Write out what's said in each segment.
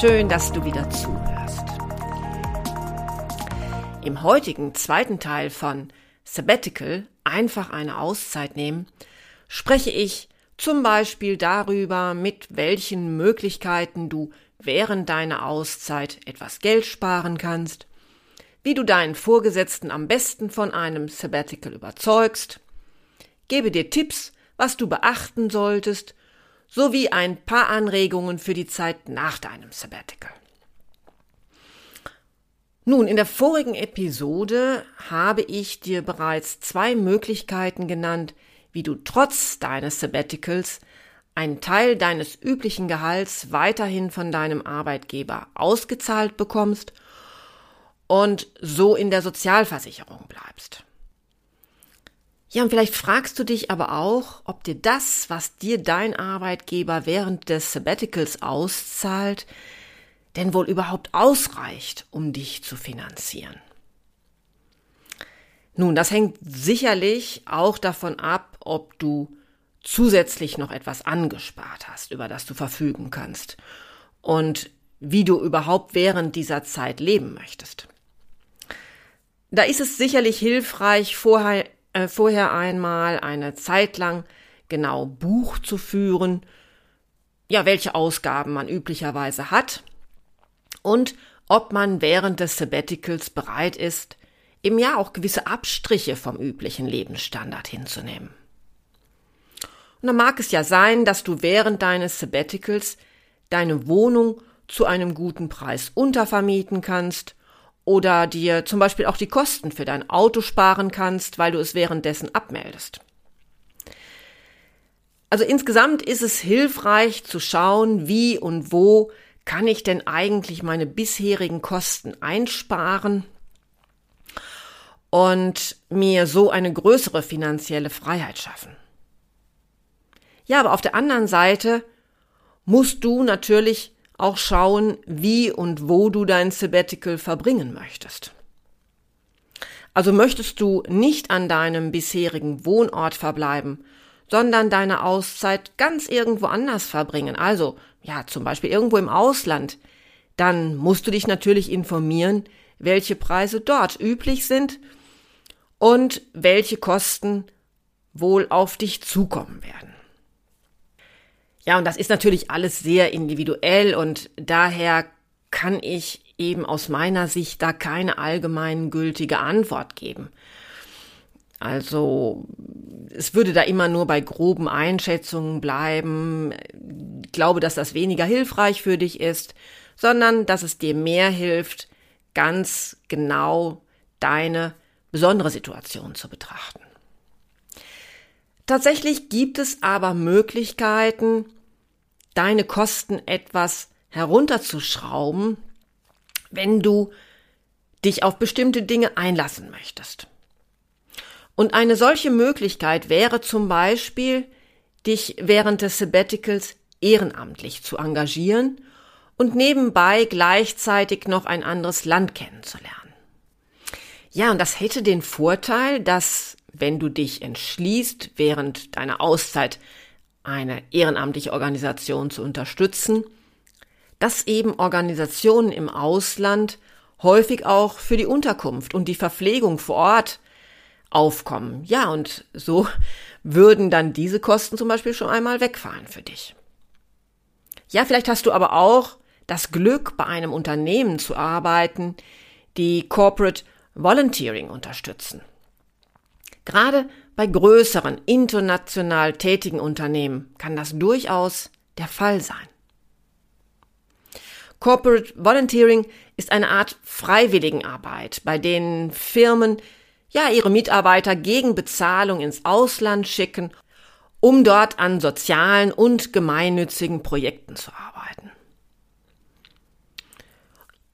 Schön, dass du wieder zuhörst. Im heutigen zweiten Teil von Sabbatical, einfach eine Auszeit nehmen, spreche ich zum Beispiel darüber, mit welchen Möglichkeiten du während deiner Auszeit etwas Geld sparen kannst, wie du deinen Vorgesetzten am besten von einem Sabbatical überzeugst, gebe dir Tipps, was du beachten solltest sowie ein paar Anregungen für die Zeit nach deinem Sabbatical. Nun, in der vorigen Episode habe ich dir bereits zwei Möglichkeiten genannt, wie du trotz deines Sabbaticals einen Teil deines üblichen Gehalts weiterhin von deinem Arbeitgeber ausgezahlt bekommst und so in der Sozialversicherung bleibst. Ja, und vielleicht fragst du dich aber auch, ob dir das, was dir dein Arbeitgeber während des Sabbaticals auszahlt, denn wohl überhaupt ausreicht, um dich zu finanzieren. Nun, das hängt sicherlich auch davon ab, ob du zusätzlich noch etwas angespart hast, über das du verfügen kannst und wie du überhaupt während dieser Zeit leben möchtest. Da ist es sicherlich hilfreich, vorher äh, vorher einmal eine Zeit lang genau Buch zu führen, ja, welche Ausgaben man üblicherweise hat und ob man während des Sabbaticals bereit ist, im Jahr auch gewisse Abstriche vom üblichen Lebensstandard hinzunehmen. Und dann mag es ja sein, dass du während deines Sabbaticals deine Wohnung zu einem guten Preis untervermieten kannst oder dir zum Beispiel auch die Kosten für dein Auto sparen kannst, weil du es währenddessen abmeldest. Also insgesamt ist es hilfreich zu schauen, wie und wo kann ich denn eigentlich meine bisherigen Kosten einsparen und mir so eine größere finanzielle Freiheit schaffen. Ja, aber auf der anderen Seite musst du natürlich auch schauen, wie und wo du dein Sabbatical verbringen möchtest. Also möchtest du nicht an deinem bisherigen Wohnort verbleiben, sondern deine Auszeit ganz irgendwo anders verbringen, also ja zum Beispiel irgendwo im Ausland, dann musst du dich natürlich informieren, welche Preise dort üblich sind und welche Kosten wohl auf dich zukommen werden. Ja, und das ist natürlich alles sehr individuell und daher kann ich eben aus meiner Sicht da keine allgemein gültige Antwort geben. Also es würde da immer nur bei groben Einschätzungen bleiben. Ich glaube, dass das weniger hilfreich für dich ist, sondern dass es dir mehr hilft, ganz genau deine besondere Situation zu betrachten. Tatsächlich gibt es aber Möglichkeiten, deine Kosten etwas herunterzuschrauben, wenn du dich auf bestimmte Dinge einlassen möchtest. Und eine solche Möglichkeit wäre zum Beispiel, dich während des Sabbaticals ehrenamtlich zu engagieren und nebenbei gleichzeitig noch ein anderes Land kennenzulernen. Ja, und das hätte den Vorteil, dass wenn du dich entschließt, während deiner Auszeit eine ehrenamtliche Organisation zu unterstützen, dass eben Organisationen im Ausland häufig auch für die Unterkunft und die Verpflegung vor Ort aufkommen. Ja, und so würden dann diese Kosten zum Beispiel schon einmal wegfallen für dich. Ja, vielleicht hast du aber auch das Glück, bei einem Unternehmen zu arbeiten, die Corporate Volunteering unterstützen. Gerade bei größeren, international tätigen Unternehmen kann das durchaus der Fall sein. Corporate Volunteering ist eine Art Freiwilligenarbeit, bei denen Firmen ja, ihre Mitarbeiter gegen Bezahlung ins Ausland schicken, um dort an sozialen und gemeinnützigen Projekten zu arbeiten.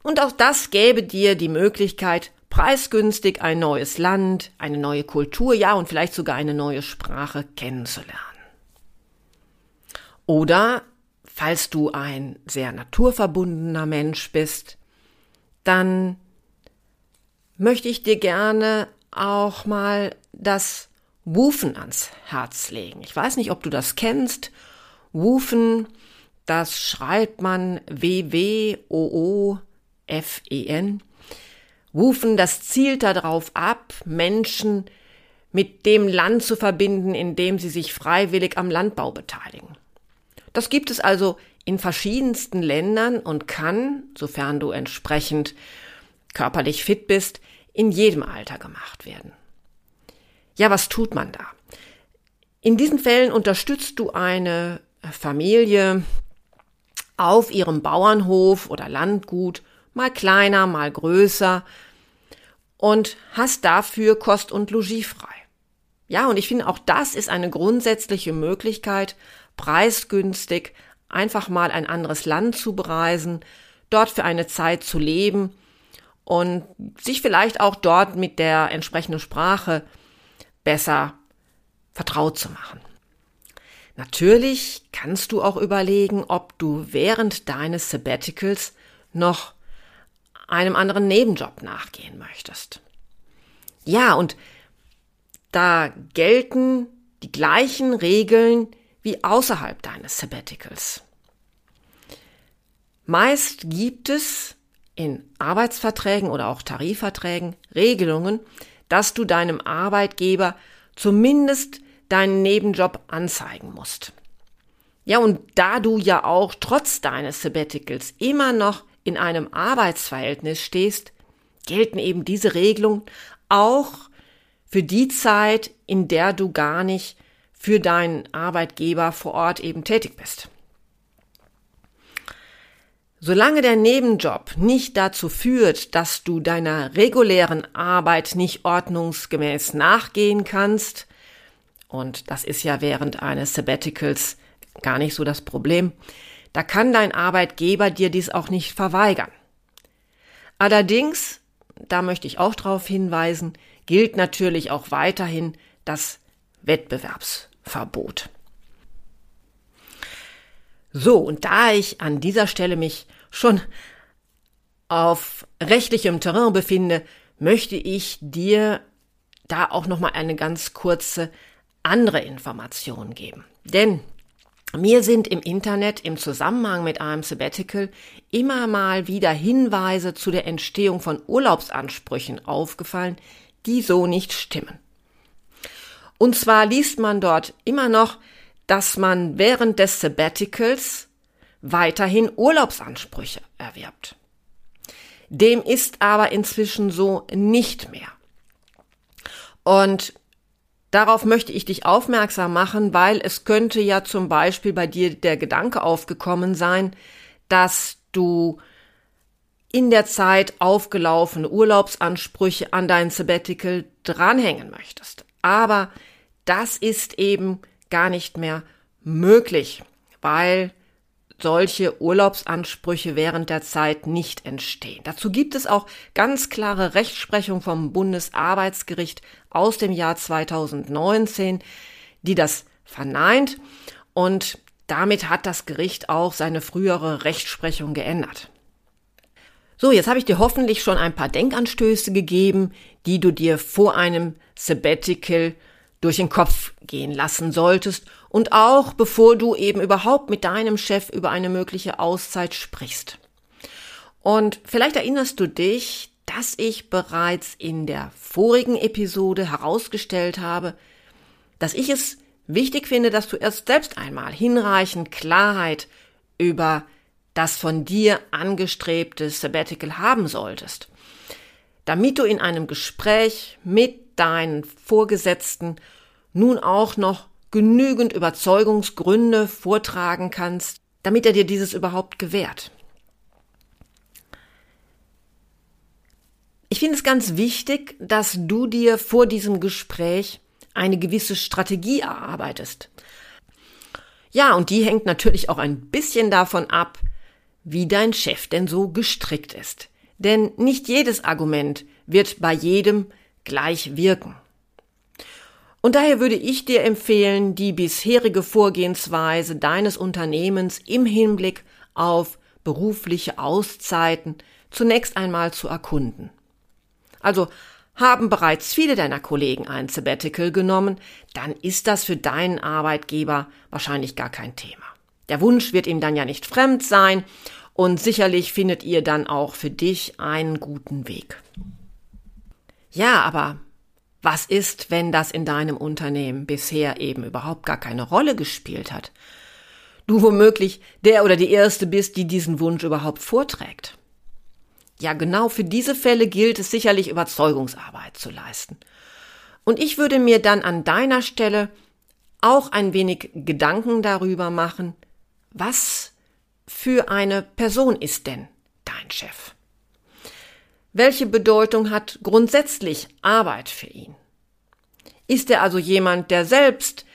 Und auch das gäbe dir die Möglichkeit, preisgünstig ein neues Land, eine neue Kultur, ja und vielleicht sogar eine neue Sprache kennenzulernen. Oder falls du ein sehr naturverbundener Mensch bist, dann möchte ich dir gerne auch mal das Wufen ans Herz legen. Ich weiß nicht, ob du das kennst. Wufen, das schreibt man W-W-O-O-F-E-N. Wufen, das zielt darauf ab, Menschen mit dem Land zu verbinden, in dem sie sich freiwillig am Landbau beteiligen. Das gibt es also in verschiedensten Ländern und kann, sofern du entsprechend körperlich fit bist, in jedem Alter gemacht werden. Ja, was tut man da? In diesen Fällen unterstützt du eine Familie auf ihrem Bauernhof oder Landgut, mal kleiner, mal größer, und hast dafür Kost und Logis frei. Ja, und ich finde auch das ist eine grundsätzliche Möglichkeit, preisgünstig einfach mal ein anderes Land zu bereisen, dort für eine Zeit zu leben und sich vielleicht auch dort mit der entsprechenden Sprache besser vertraut zu machen. Natürlich kannst du auch überlegen, ob du während deines Sabbaticals noch einem anderen Nebenjob nachgehen möchtest. Ja, und da gelten die gleichen Regeln wie außerhalb deines Sabbaticals. Meist gibt es in Arbeitsverträgen oder auch Tarifverträgen Regelungen, dass du deinem Arbeitgeber zumindest deinen Nebenjob anzeigen musst. Ja, und da du ja auch trotz deines Sabbaticals immer noch in einem Arbeitsverhältnis stehst, gelten eben diese Regelungen auch für die Zeit, in der du gar nicht für deinen Arbeitgeber vor Ort eben tätig bist. Solange der Nebenjob nicht dazu führt, dass du deiner regulären Arbeit nicht ordnungsgemäß nachgehen kannst, und das ist ja während eines Sabbaticals gar nicht so das Problem, da kann dein Arbeitgeber dir dies auch nicht verweigern. Allerdings, da möchte ich auch darauf hinweisen, gilt natürlich auch weiterhin das Wettbewerbsverbot. So, und da ich an dieser Stelle mich schon auf rechtlichem Terrain befinde, möchte ich dir da auch noch mal eine ganz kurze andere Information geben. Denn mir sind im Internet im Zusammenhang mit einem Sabbatical immer mal wieder Hinweise zu der Entstehung von Urlaubsansprüchen aufgefallen, die so nicht stimmen. Und zwar liest man dort immer noch, dass man während des Sabbaticals weiterhin Urlaubsansprüche erwirbt. Dem ist aber inzwischen so nicht mehr. Und darauf möchte ich dich aufmerksam machen, weil es könnte ja zum Beispiel bei dir der Gedanke aufgekommen sein, dass du in der Zeit aufgelaufene Urlaubsansprüche an dein Sabbatical dranhängen möchtest. Aber das ist eben gar nicht mehr möglich, weil solche Urlaubsansprüche während der Zeit nicht entstehen. Dazu gibt es auch ganz klare Rechtsprechung vom Bundesarbeitsgericht aus dem Jahr 2019, die das verneint und damit hat das Gericht auch seine frühere Rechtsprechung geändert. So, jetzt habe ich dir hoffentlich schon ein paar Denkanstöße gegeben, die du dir vor einem Sabbatical durch den Kopf gehen lassen solltest und auch bevor du eben überhaupt mit deinem Chef über eine mögliche Auszeit sprichst. Und vielleicht erinnerst du dich, dass ich bereits in der vorigen Episode herausgestellt habe, dass ich es wichtig finde, dass du erst selbst einmal hinreichend Klarheit über das von dir angestrebte Sabbatical haben solltest, damit du in einem Gespräch mit deinen Vorgesetzten nun auch noch genügend Überzeugungsgründe vortragen kannst, damit er dir dieses überhaupt gewährt. Ich finde es ganz wichtig, dass du dir vor diesem Gespräch eine gewisse Strategie erarbeitest. Ja, und die hängt natürlich auch ein bisschen davon ab, wie dein Chef denn so gestrickt ist. Denn nicht jedes Argument wird bei jedem gleich wirken. Und daher würde ich dir empfehlen, die bisherige Vorgehensweise deines Unternehmens im Hinblick auf berufliche Auszeiten zunächst einmal zu erkunden. Also haben bereits viele deiner Kollegen ein Sabbatical genommen, dann ist das für deinen Arbeitgeber wahrscheinlich gar kein Thema. Der Wunsch wird ihm dann ja nicht fremd sein und sicherlich findet ihr dann auch für dich einen guten Weg. Ja, aber was ist, wenn das in deinem Unternehmen bisher eben überhaupt gar keine Rolle gespielt hat? Du womöglich der oder die Erste bist, die diesen Wunsch überhaupt vorträgt. Ja, genau für diese Fälle gilt es sicherlich Überzeugungsarbeit zu leisten. Und ich würde mir dann an deiner Stelle auch ein wenig Gedanken darüber machen, was für eine Person ist denn dein Chef? Welche Bedeutung hat grundsätzlich Arbeit für ihn? Ist er also jemand, der selbst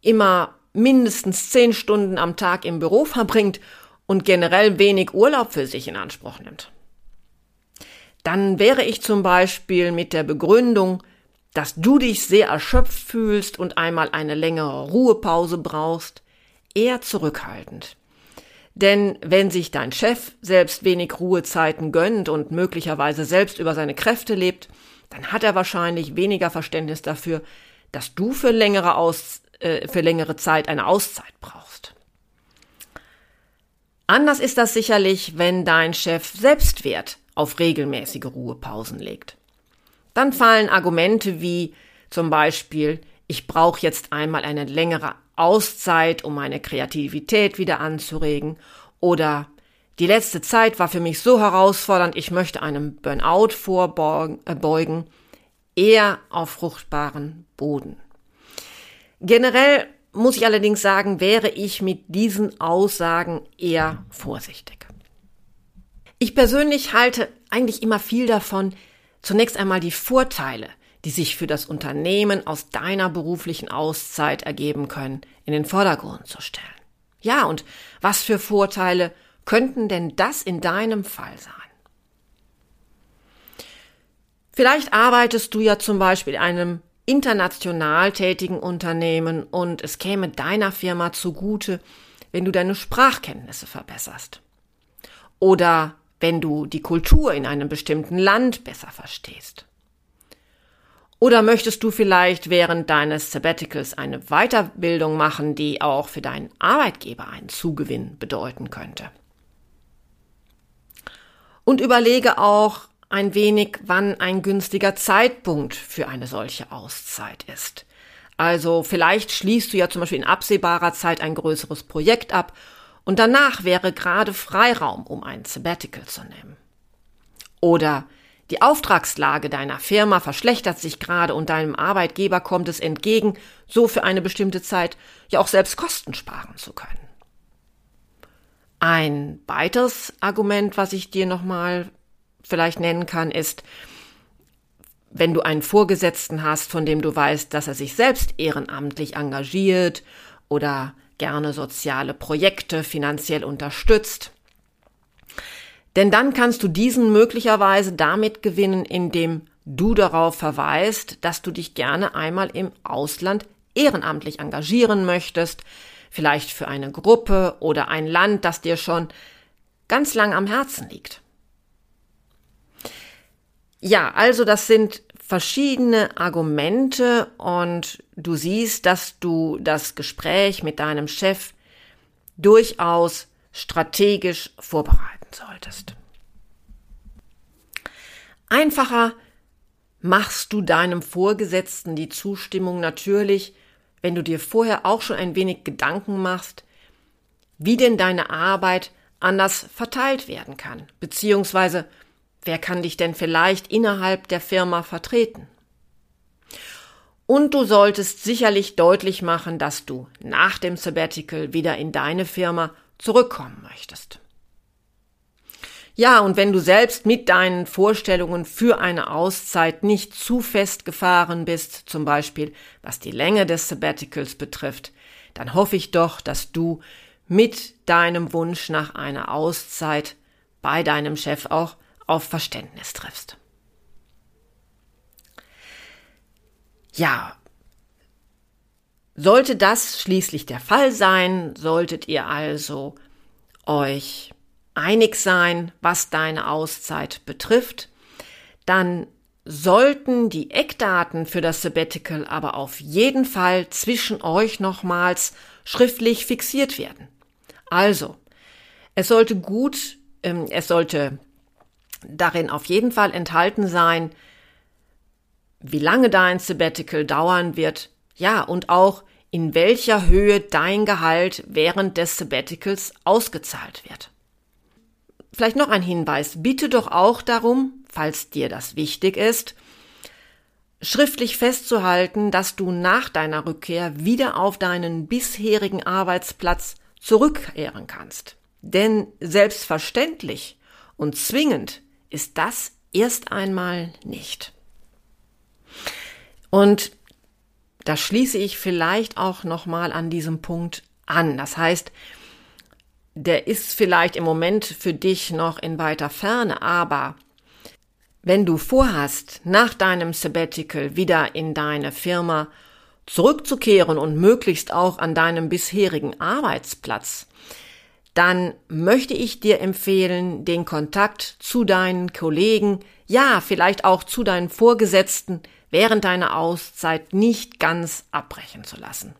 immer mindestens zehn Stunden am Tag im Büro verbringt und generell wenig Urlaub für sich in Anspruch nimmt? dann wäre ich zum Beispiel mit der Begründung, dass du dich sehr erschöpft fühlst und einmal eine längere Ruhepause brauchst, eher zurückhaltend. Denn wenn sich dein Chef selbst wenig Ruhezeiten gönnt und möglicherweise selbst über seine Kräfte lebt, dann hat er wahrscheinlich weniger Verständnis dafür, dass du für längere, Aus, äh, für längere Zeit eine Auszeit brauchst. Anders ist das sicherlich, wenn dein Chef Selbstwert auf regelmäßige Ruhepausen legt. Dann fallen Argumente wie zum Beispiel, ich brauche jetzt einmal eine längere Auszeit, um meine Kreativität wieder anzuregen oder die letzte Zeit war für mich so herausfordernd, ich möchte einem Burnout vorbeugen, eher auf fruchtbaren Boden. Generell muss ich allerdings sagen, wäre ich mit diesen Aussagen eher vorsichtig. Ich persönlich halte eigentlich immer viel davon, zunächst einmal die Vorteile, die sich für das Unternehmen aus deiner beruflichen Auszeit ergeben können, in den Vordergrund zu stellen. Ja, und was für Vorteile könnten denn das in deinem Fall sein? Vielleicht arbeitest du ja zum Beispiel in einem international tätigen Unternehmen und es käme deiner Firma zugute, wenn du deine Sprachkenntnisse verbesserst. Oder wenn du die Kultur in einem bestimmten Land besser verstehst? Oder möchtest du vielleicht während deines Sabbaticals eine Weiterbildung machen, die auch für deinen Arbeitgeber einen Zugewinn bedeuten könnte? Und überlege auch ein wenig, wann ein günstiger Zeitpunkt für eine solche Auszeit ist. Also vielleicht schließt du ja zum Beispiel in absehbarer Zeit ein größeres Projekt ab und danach wäre gerade Freiraum, um ein Sabbatical zu nehmen. Oder die Auftragslage deiner Firma verschlechtert sich gerade und deinem Arbeitgeber kommt es entgegen, so für eine bestimmte Zeit ja auch selbst Kosten sparen zu können. Ein weiteres Argument, was ich dir nochmal vielleicht nennen kann, ist, wenn du einen Vorgesetzten hast, von dem du weißt, dass er sich selbst ehrenamtlich engagiert oder gerne soziale Projekte finanziell unterstützt. Denn dann kannst du diesen möglicherweise damit gewinnen, indem du darauf verweist, dass du dich gerne einmal im Ausland ehrenamtlich engagieren möchtest, vielleicht für eine Gruppe oder ein Land, das dir schon ganz lang am Herzen liegt. Ja, also das sind verschiedene Argumente und du siehst, dass du das Gespräch mit deinem Chef durchaus strategisch vorbereiten solltest. Einfacher machst du deinem Vorgesetzten die Zustimmung natürlich, wenn du dir vorher auch schon ein wenig Gedanken machst, wie denn deine Arbeit anders verteilt werden kann, beziehungsweise Wer kann dich denn vielleicht innerhalb der Firma vertreten? Und du solltest sicherlich deutlich machen, dass du nach dem Sabbatical wieder in deine Firma zurückkommen möchtest. Ja, und wenn du selbst mit deinen Vorstellungen für eine Auszeit nicht zu fest gefahren bist, zum Beispiel was die Länge des Sabbaticals betrifft, dann hoffe ich doch, dass du mit deinem Wunsch nach einer Auszeit bei deinem Chef auch auf Verständnis triffst. Ja, sollte das schließlich der Fall sein, solltet ihr also euch einig sein, was deine Auszeit betrifft, dann sollten die Eckdaten für das Sabbatical aber auf jeden Fall zwischen euch nochmals schriftlich fixiert werden. Also, es sollte gut, ähm, es sollte darin auf jeden Fall enthalten sein, wie lange dein Sabbatical dauern wird, ja, und auch in welcher Höhe dein Gehalt während des Sabbaticals ausgezahlt wird. Vielleicht noch ein Hinweis. Bitte doch auch darum, falls dir das wichtig ist, schriftlich festzuhalten, dass du nach deiner Rückkehr wieder auf deinen bisherigen Arbeitsplatz zurückkehren kannst. Denn selbstverständlich und zwingend ist das erst einmal nicht. Und da schließe ich vielleicht auch nochmal an diesem Punkt an. Das heißt, der ist vielleicht im Moment für dich noch in weiter Ferne, aber wenn du vorhast, nach deinem Sabbatical wieder in deine Firma zurückzukehren und möglichst auch an deinem bisherigen Arbeitsplatz, dann möchte ich dir empfehlen, den Kontakt zu deinen Kollegen, ja, vielleicht auch zu deinen Vorgesetzten während deiner Auszeit nicht ganz abbrechen zu lassen.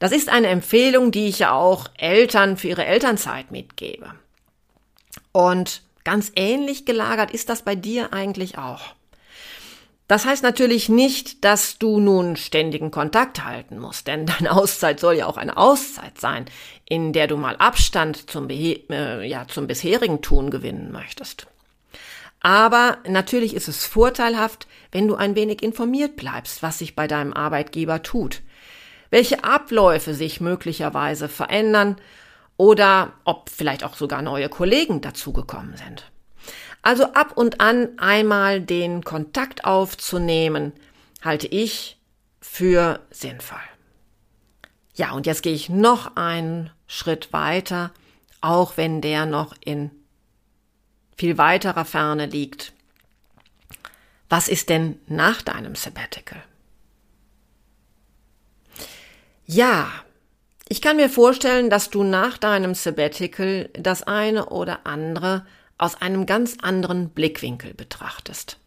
Das ist eine Empfehlung, die ich ja auch Eltern für ihre Elternzeit mitgebe. Und ganz ähnlich gelagert ist das bei dir eigentlich auch. Das heißt natürlich nicht, dass du nun ständigen Kontakt halten musst, denn deine Auszeit soll ja auch eine Auszeit sein, in der du mal Abstand zum, äh, ja, zum bisherigen Tun gewinnen möchtest. Aber natürlich ist es vorteilhaft, wenn du ein wenig informiert bleibst, was sich bei deinem Arbeitgeber tut, welche Abläufe sich möglicherweise verändern oder ob vielleicht auch sogar neue Kollegen dazugekommen sind. Also ab und an einmal den Kontakt aufzunehmen, halte ich für sinnvoll. Ja, und jetzt gehe ich noch einen Schritt weiter, auch wenn der noch in viel weiterer Ferne liegt. Was ist denn nach deinem Sabbatical? Ja, ich kann mir vorstellen, dass du nach deinem Sabbatical das eine oder andere aus einem ganz anderen Blickwinkel betrachtest.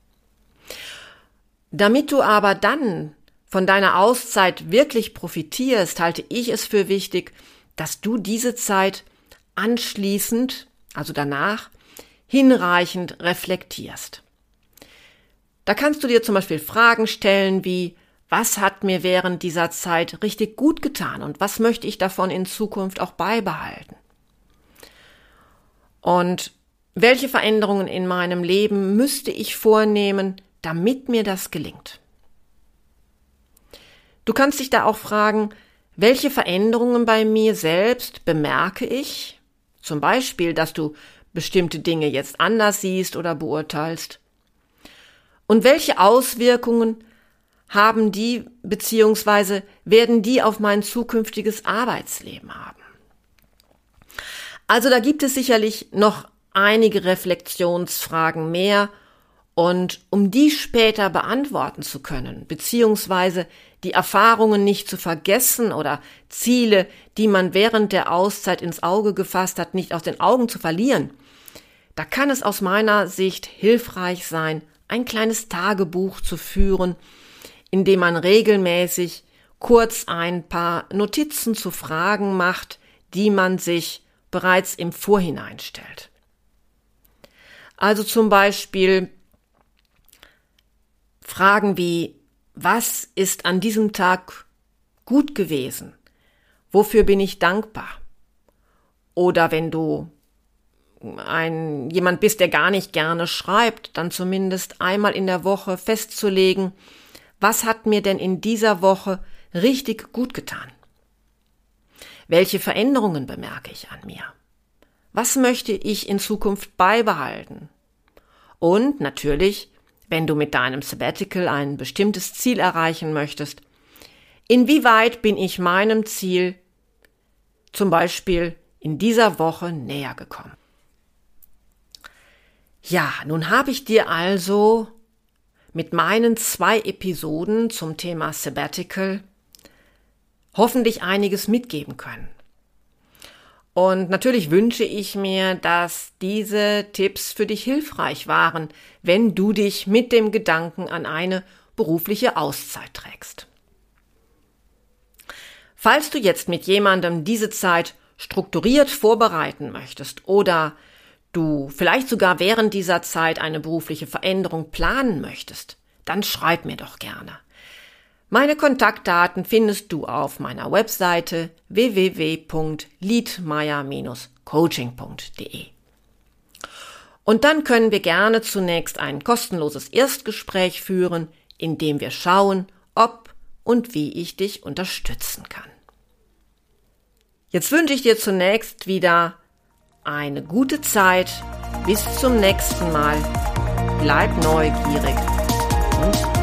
Damit du aber dann von deiner Auszeit wirklich profitierst, halte ich es für wichtig, dass du diese Zeit anschließend, also danach, hinreichend reflektierst. Da kannst du dir zum Beispiel Fragen stellen wie, was hat mir während dieser Zeit richtig gut getan und was möchte ich davon in Zukunft auch beibehalten? Und welche Veränderungen in meinem Leben müsste ich vornehmen, damit mir das gelingt? Du kannst dich da auch fragen, welche Veränderungen bei mir selbst bemerke ich? Zum Beispiel, dass du bestimmte Dinge jetzt anders siehst oder beurteilst? Und welche Auswirkungen haben die beziehungsweise werden die auf mein zukünftiges Arbeitsleben haben? Also da gibt es sicherlich noch einige Reflexionsfragen mehr und um die später beantworten zu können, beziehungsweise die Erfahrungen nicht zu vergessen oder Ziele, die man während der Auszeit ins Auge gefasst hat, nicht aus den Augen zu verlieren, da kann es aus meiner Sicht hilfreich sein, ein kleines Tagebuch zu führen, in dem man regelmäßig kurz ein paar Notizen zu Fragen macht, die man sich bereits im Vorhinein stellt. Also zum Beispiel Fragen wie, was ist an diesem Tag gut gewesen? Wofür bin ich dankbar? Oder wenn du ein, jemand bist, der gar nicht gerne schreibt, dann zumindest einmal in der Woche festzulegen, was hat mir denn in dieser Woche richtig gut getan? Welche Veränderungen bemerke ich an mir? Was möchte ich in Zukunft beibehalten? Und natürlich, wenn du mit deinem Sabbatical ein bestimmtes Ziel erreichen möchtest, inwieweit bin ich meinem Ziel zum Beispiel in dieser Woche näher gekommen? Ja, nun habe ich dir also mit meinen zwei Episoden zum Thema Sabbatical hoffentlich einiges mitgeben können. Und natürlich wünsche ich mir, dass diese Tipps für dich hilfreich waren, wenn du dich mit dem Gedanken an eine berufliche Auszeit trägst. Falls du jetzt mit jemandem diese Zeit strukturiert vorbereiten möchtest oder du vielleicht sogar während dieser Zeit eine berufliche Veränderung planen möchtest, dann schreib mir doch gerne. Meine Kontaktdaten findest du auf meiner Webseite www.liedmeier-coaching.de. Und dann können wir gerne zunächst ein kostenloses Erstgespräch führen, in dem wir schauen, ob und wie ich dich unterstützen kann. Jetzt wünsche ich dir zunächst wieder eine gute Zeit. Bis zum nächsten Mal. Bleib neugierig und